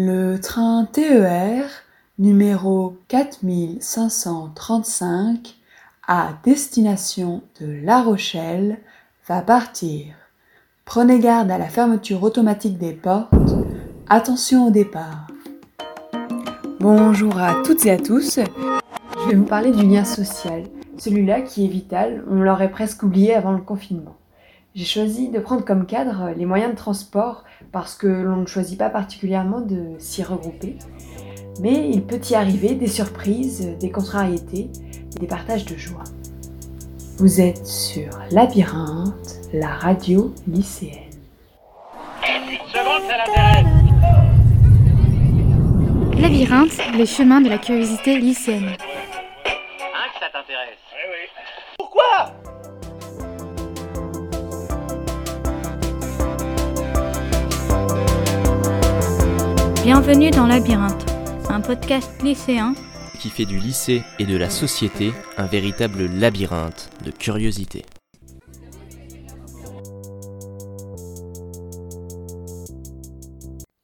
Le train TER numéro 4535 à destination de La Rochelle va partir. Prenez garde à la fermeture automatique des portes. Attention au départ. Bonjour à toutes et à tous. Je vais vous parler du lien social, celui-là qui est vital, on l'aurait presque oublié avant le confinement. J'ai choisi de prendre comme cadre les moyens de transport parce que l'on ne choisit pas particulièrement de s'y regrouper. Mais il peut y arriver des surprises, des contrariétés, des partages de joie. Vous êtes sur Labyrinthe, la radio lycéenne. Labyrinthe, les chemins de la curiosité lycéenne. Bienvenue dans Labyrinthe, un podcast lycéen qui fait du lycée et de la société un véritable labyrinthe de curiosité.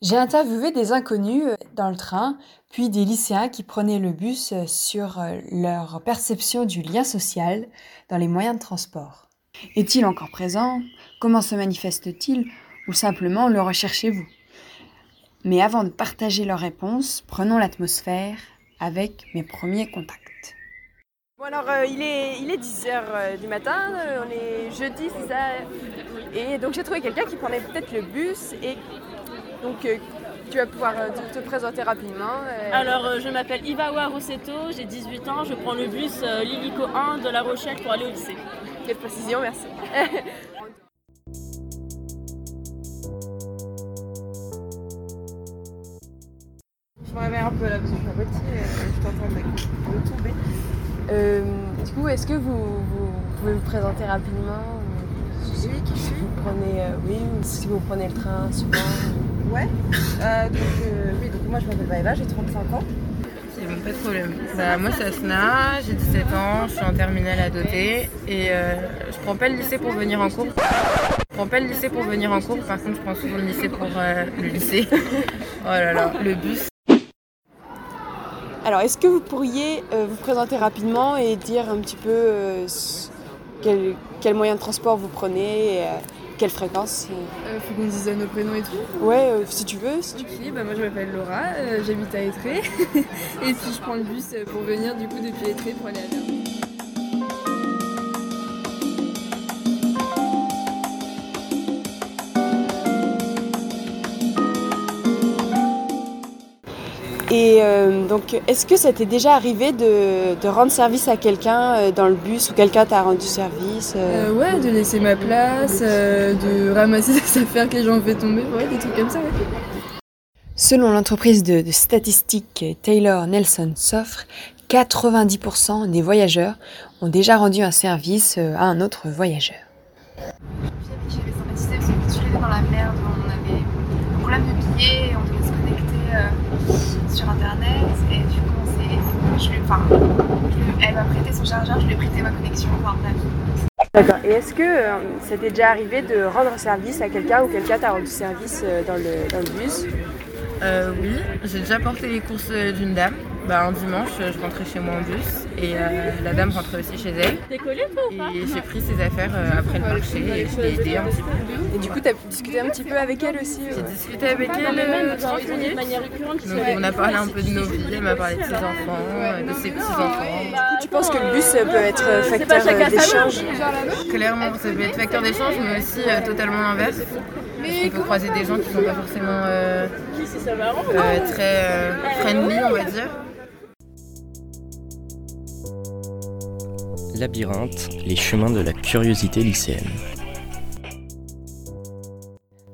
J'ai interviewé des inconnus dans le train, puis des lycéens qui prenaient le bus sur leur perception du lien social dans les moyens de transport. Est-il encore présent? Comment se manifeste-t-il? Ou simplement le recherchez-vous? Mais avant de partager leurs réponses, prenons l'atmosphère avec mes premiers contacts. Bon alors euh, il est, il est 10h du matin, euh, on est jeudi c'est ça? Et donc j'ai trouvé quelqu'un qui prenait peut-être le bus et donc euh, tu vas pouvoir euh, te, te présenter rapidement. euh. Alors, euh, je m'appelle Ivawa Rossetto, j'ai 18 ans, je prends le bus euh, Lilico 1 de La Rochelle pour aller au lycée. Quelle précision, merci. je me réveille un peu là parce que je suis euh, je t'entends de tomber. Euh, du coup, est-ce que vous, vous pouvez vous présenter rapidement Oui, qui je suis Vous prenez, euh, oui, ou si vous prenez le train souvent Ouais. Euh, donc, euh, oui, donc moi je m'appelle Maëva, j'ai 35 ans. C'est bon, pas de problème. Bah, moi c'est Asna, j'ai 17 ans, je suis en terminale à doter et euh, je prends pas le lycée pour venir en cours. Je prends pas le lycée pour venir en cours, par contre je prends souvent le lycée pour euh, le lycée. oh là là, le bus. Alors, est-ce que vous pourriez euh, vous présenter rapidement et dire un petit peu euh, quel, quel moyen de transport vous prenez, et, euh, quelle fréquence faut qu'on dise nos prénoms et tout. Ouais, si tu veux. Si tu... Ok, bah moi je m'appelle Laura, j'habite à Étré. et puis je prends le bus pour venir du coup depuis Étré pour aller à Verdun. Et euh, donc, est-ce que ça t'est déjà arrivé de, de rendre service à quelqu'un euh, dans le bus ou quelqu'un t'a rendu service euh, Euh, ouais, de laisser ma place, euh, de ramasser des affaires que les gens ont fait tomber, ouais, des trucs comme ça. Ouais. Selon l'entreprise de, de statistiques Taylor Nelson Soffre, 90% des voyageurs ont déjà rendu un service à un autre voyageur. J'avais sympathisé parce que étais dans la merde, on avait un problème de billets, on devait se connecter euh, sur internet et du coup on s'est. je lui- Enfin, elle m'a prêté son chargeur, je lui ai prêté ma connexion, enfin bref. D'accord. Et est-ce que euh, ça t'est déjà arrivé de rendre service à quelqu'un ou quelqu'un t'a rendu service euh, dans, le, dans le bus? Euh, oui, j'ai déjà porté les courses d'une dame. Bah, un dimanche, je rentrais chez moi en bus et euh, la dame rentrait aussi chez elle. T'es toi ou pas Et j'ai pris ses affaires euh, après le marché et je l'ai aidé un petit peu. Et du coup, t'as discuté un petit peu avec elle aussi J'ai discuté avec elle euh, dans 30 les journées de minutes. Donc on a parlé un peu de nos vies, elle m'a parlé de ses enfants, euh, de ses petits-enfants. Tu penses que le bus peut être facteur d'échange Clairement, ça peut être facteur d'échange, mais aussi euh, totalement l'inverse. Qu'on peut croiser des gens qui sont pas forcément euh, Qui si ça va rendre euh, très euh, friendly, on va dire. Labyrinthe, les chemins de la curiosité lycéenne.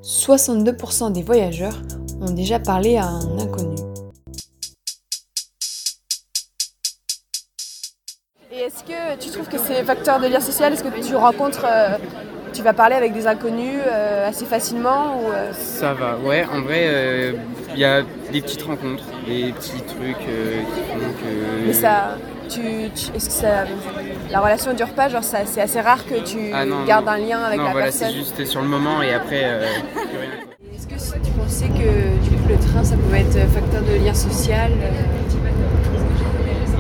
62% des voyageurs ont déjà parlé à un inconnu. Et est-ce que tu trouves que c'est facteur de lien social Est-ce que tu rencontres, euh, tu vas parler avec des inconnus euh, assez facilement ou, euh, Ça va, ouais, en vrai, euh, il y a des petites rencontres, des petits trucs euh, qui font que. Mais ça, tu, tu- est-ce que ça, la relation dure pas Genre, ça- c'est assez rare que tu Ah non, gardes non. un lien avec non, la voilà, personne. c'est juste sur le moment et après, euh. Est-ce que tu pensais que du coup le train ça pouvait être facteur de lien social. euh,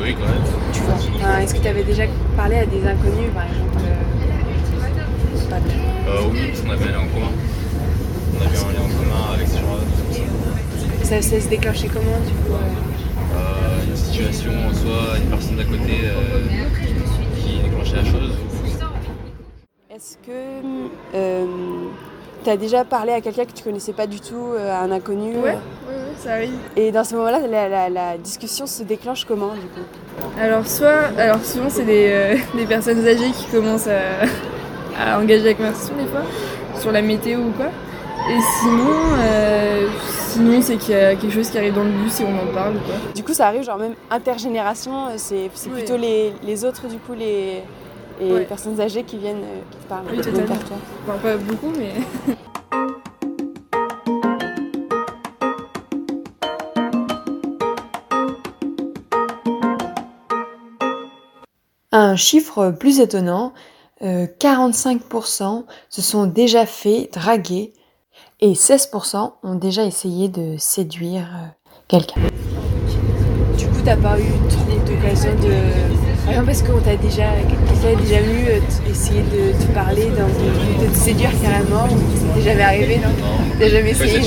Oui, quand même. tu vois. Enfin, Est-ce que tu avais déjà parlé à des inconnus, par exemple euh, pas de- Euh, oui, parce qu'on avait un lien en commun. On avait un lien en commun avec ces gens-là. ça, ça se déclenchait comment, du coup une situation, soit une personne d'à côté euh, qui déclenchait la chose. Est-ce que tu as déjà parlé à quelqu'un que tu connaissais pas du tout, euh, à un inconnu Ouais, euh, ça arrive. Et dans ce moment-là, la, la- la discussion se déclenche comment du coup? Alors soit, alors souvent c'est des, euh, des personnes âgées qui commencent à, à engager la conversation des fois, sur la météo ou quoi. Et sinon, euh, sinon c'est qu'il y a quelque chose qui arrive dans le bus et on en parle ou quoi. Du coup, ça arrive genre même intergénération, euh, c'est plutôt les, les autres du coup, les, les Ouais. personnes âgées qui viennent, euh, qui te parlent. Oui, totalement. vers toi. Enfin pas beaucoup mais... Un chiffre plus étonnant, euh, 45% se sont déjà fait draguer et 16% ont déjà essayé de séduire euh, quelqu'un. Du coup, t'as pas eu trop d'occasion de... Par exemple, est-ce qu'on t'a déjà... Quelqu'un déjà venu euh, essayer de te parler, dans- de, de te séduire carrément t'est jamais arrivé, non? T'as jamais essayé.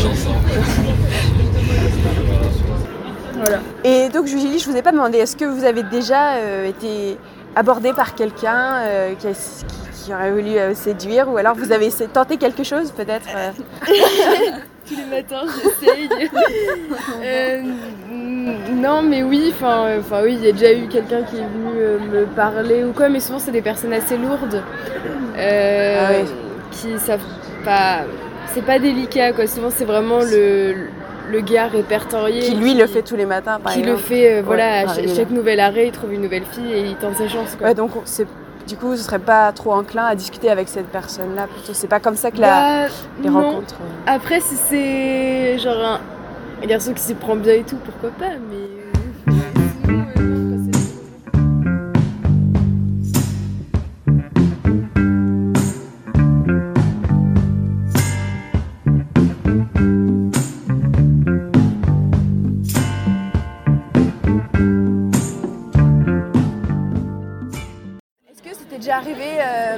Voilà. Et donc, Julie, je vous ai pas demandé, est-ce que vous avez déjà euh, été abordé par quelqu'un euh, qui, a- qui- qui aurait voulu euh, séduire ou alors vous avez tenté quelque chose peut-être euh Tous les matins, j'essaye. Euh, non, mais oui, enfin, enfin oui, il y a déjà eu quelqu'un qui est venu me parler ou quoi, mais souvent c'est des personnes assez lourdes euh, Ah qui savent pas. C'est pas délicat quoi. Souvent c'est vraiment le, le gars répertorié Qui lui le fait tous les matins par qui le fait, euh, voilà, Ouais, à chaque nouvel arrêt, il trouve une nouvelle fille et il tente sa chance quoi. Ouais, donc c'est du coup, ce serait pas trop enclin à discuter avec cette personne-là plutôt. C'est pas comme ça que la, Bah, les non. rencontres. euh, Après, si c'est genre un, un garçon qui s'y prend bien et tout, pourquoi pas, mais. Déjà arrivé euh,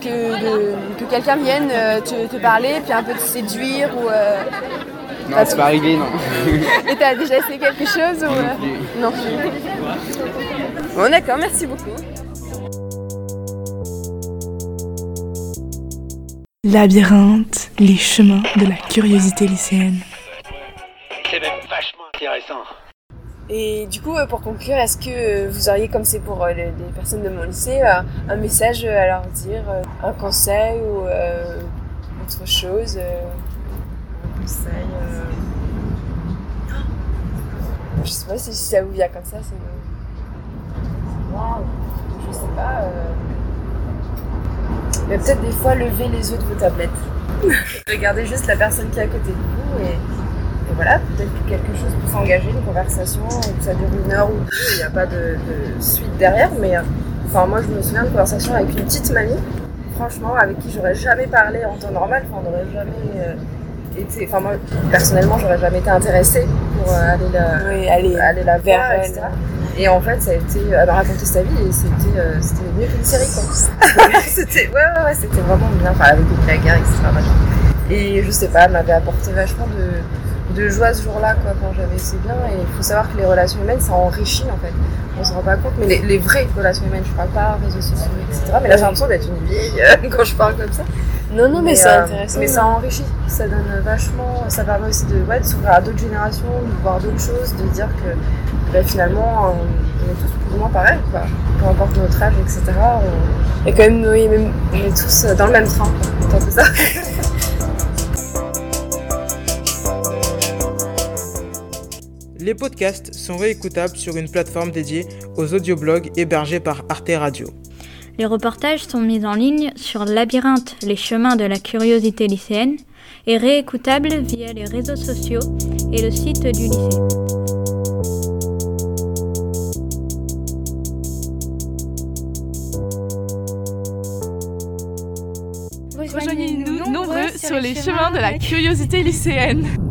que, de- que quelqu'un vienne euh, te, te parler, puis un peu te séduire ou euh, Non, c'est pas arrivé, non. Et t'as déjà essayé quelque chose ou euh, Non Non. Bon d'accord, merci beaucoup. Labyrinthe, les chemins de la curiosité lycéenne. C'est même vachement intéressant. Et du coup, euh, pour conclure, est-ce que euh, vous auriez, comme c'est pour euh, les, personnes de mon lycée, un message à leur dire, un conseil ou euh, autre chose Un conseil. euh, Je sais pas si ça vous vient comme ça, c'est. Waouh Je sais pas. euh, Mais peut-être des fois lever les yeux de vos tablettes. Regardez juste la personne qui est à côté de vous et voilà, peut-être que quelque chose peut s'engager, une conversation, que ça dure une heure ou deux, il n'y a pas de, de suite derrière, mais euh, enfin moi je me souviens d'une conversation avec une petite mamie, franchement, avec qui j'aurais jamais parlé en temps normal, enfin on n'aurait jamais euh, été, enfin moi personnellement j'aurais jamais été intéressée pour euh, aller la, aller, la vers voir, elle. etc. Et en fait, ça a été, elle m'a raconté sa vie et c'était, euh, c'était mieux qu'une série quoi. c'était, ouais, ouais, ouais, c'était vraiment bien, enfin avec des blagues, etc. Et je sais pas, elle m'avait apporté vachement de, de joie ce jour-là quoi, quand j'avais c'est bien. Et il faut savoir que les relations humaines, ça enrichit en fait. On se rend pas compte, mais les, les vraies relations humaines, je parle pas réseaux sociaux, etc. Mais là, j'ai l'impression d'être une vieille euh, quand je parle comme ça. Non, non, mais c'est euh, intéressant. Mais ça enrichit, ça donne vachement, ça permet aussi de, ouais, de s'ouvrir à d'autres générations, de voir d'autres choses, de dire que bah, finalement, on, est tous plus ou moins pareils, quoi. Peu importe notre âge, etc. On, et quand même, oui, même, on est tous dans le même train. C'est un peu ça? Les podcasts sont réécoutables sur une plateforme dédiée aux audioblogs hébergés par Arte Radio. Les reportages sont mis en ligne sur Labyrinthe, les chemins de la curiosité lycéenne et réécoutables via les réseaux sociaux et le site du lycée. Rejoignez-nous nombreux sur les chemins de la curiosité lycéenne.